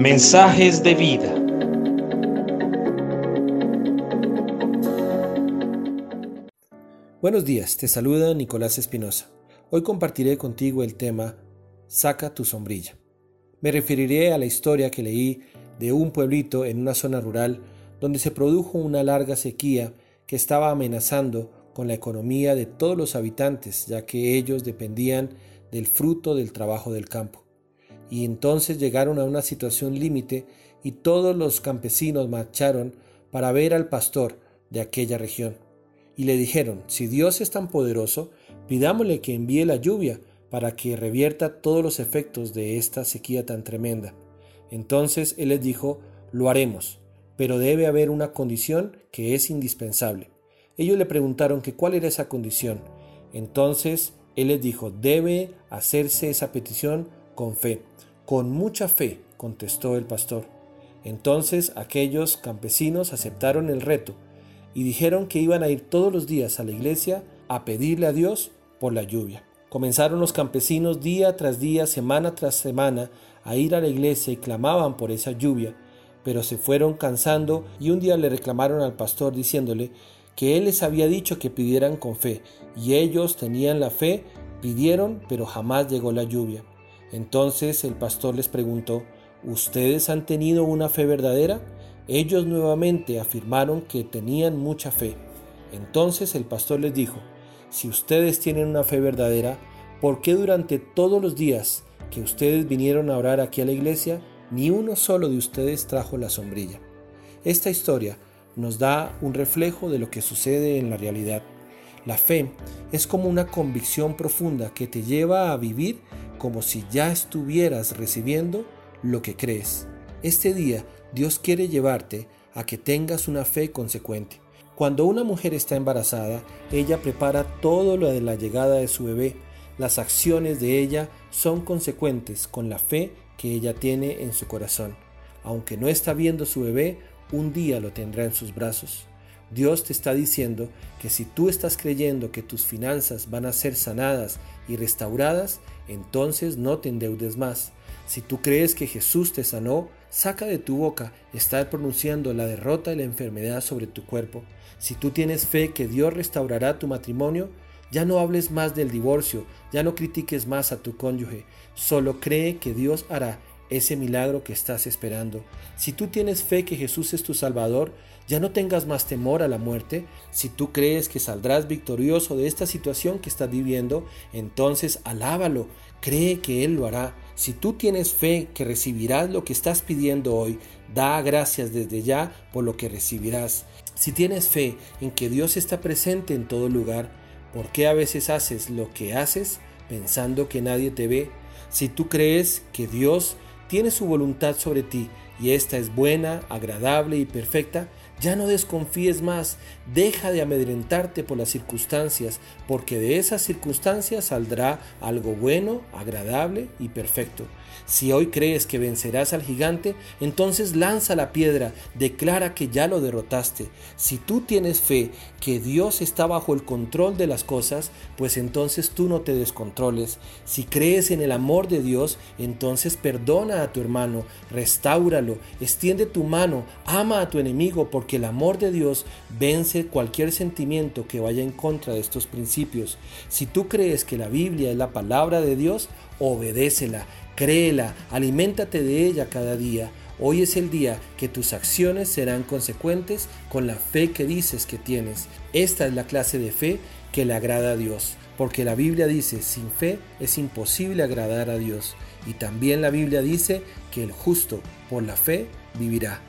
Mensajes de vida. Buenos días, te saluda Nicolás Espinosa. Hoy compartiré contigo el tema Saca tu sombrilla. Me referiré a la historia que leí de un pueblito en una zona rural donde se produjo una larga sequía que estaba amenazando con la economía de todos los habitantes, ya que ellos dependían del fruto del trabajo del campo. Y entonces llegaron a una situación límite y todos los campesinos marcharon para ver al pastor de aquella región. Y le dijeron, si Dios es tan poderoso, pidámosle que envíe la lluvia para que revierta todos los efectos de esta sequía tan tremenda. Entonces él les dijo, lo haremos, pero debe haber una condición que es indispensable. Ellos le preguntaron que cuál era esa condición. Entonces él les dijo, debe hacerse esa petición con fe. Con mucha fe, contestó el pastor. Entonces aquellos campesinos aceptaron el reto y dijeron que iban a ir todos los días a la iglesia a pedirle a Dios por la lluvia. Comenzaron los campesinos día tras día, semana tras semana, a ir a la iglesia y clamaban por esa lluvia, pero se fueron cansando y un día le reclamaron al pastor diciéndole que él les había dicho que pidieran con fe, y ellos tenían la fe, pidieron, pero jamás llegó la lluvia. Entonces el pastor les preguntó, ¿Ustedes han tenido una fe verdadera? Ellos nuevamente afirmaron que tenían mucha fe. Entonces el pastor les dijo, si ustedes tienen una fe verdadera, ¿por qué durante todos los días que ustedes vinieron a orar aquí a la iglesia, ni uno solo de ustedes trajo la sombrilla? Esta historia nos da un reflejo de lo que sucede en la realidad. La fe es como una convicción profunda que te lleva a vivir como si ya estuvieras recibiendo lo que crees. Este día Dios quiere llevarte a que tengas una fe consecuente. Cuando una mujer está embarazada, ella prepara todo lo de la llegada de su bebé. Las acciones de ella son consecuentes con la fe que ella tiene en su corazón. Aunque no está viendo su bebé, un día lo tendrá en sus brazos. Dios te está diciendo que si tú estás creyendo que tus finanzas van a ser sanadas y restauradas, entonces no te endeudes más. Si tú crees que Jesús te sanó, saca de tu boca estar pronunciando la derrota y la enfermedad sobre tu cuerpo. Si tú tienes fe que Dios restaurará tu matrimonio, ya no hables más del divorcio, ya no critiques más a tu cónyuge, solo cree que Dios hará ese milagro que estás esperando. Si tú tienes fe que Jesús es tu Salvador, ya no tengas más temor a la muerte. Si tú crees que saldrás victorioso de esta situación que estás viviendo, entonces alábalo, cree que Él lo hará. Si tú tienes fe que recibirás lo que estás pidiendo hoy, da gracias desde ya por lo que recibirás. Si tienes fe en que Dios está presente en todo lugar, ¿por qué a veces haces lo que haces pensando que nadie te ve? Si tú crees que Dios tiene su voluntad sobre ti y esta es buena, agradable y perfecta, ya no desconfíes más, deja de amedrentarte por las circunstancias, porque de esas circunstancias saldrá algo bueno, agradable y perfecto. Si hoy crees que vencerás al gigante, entonces lanza la piedra, declara que ya lo derrotaste. Si tú tienes fe que Dios está bajo el control de las cosas, pues entonces tú no te descontroles. Si crees en el amor de Dios, entonces perdona a tu hermano, restáuralo, extiende tu mano, ama a tu enemigo, porque que el amor de Dios vence cualquier sentimiento que vaya en contra de estos principios. Si tú crees que la Biblia es la palabra de Dios, obedécela, créela, aliméntate de ella cada día. Hoy es el día que tus acciones serán consecuentes con la fe que dices que tienes. Esta es la clase de fe que le agrada a Dios, porque la Biblia dice, sin fe es imposible agradar a Dios. Y también la Biblia dice que el justo por la fe vivirá.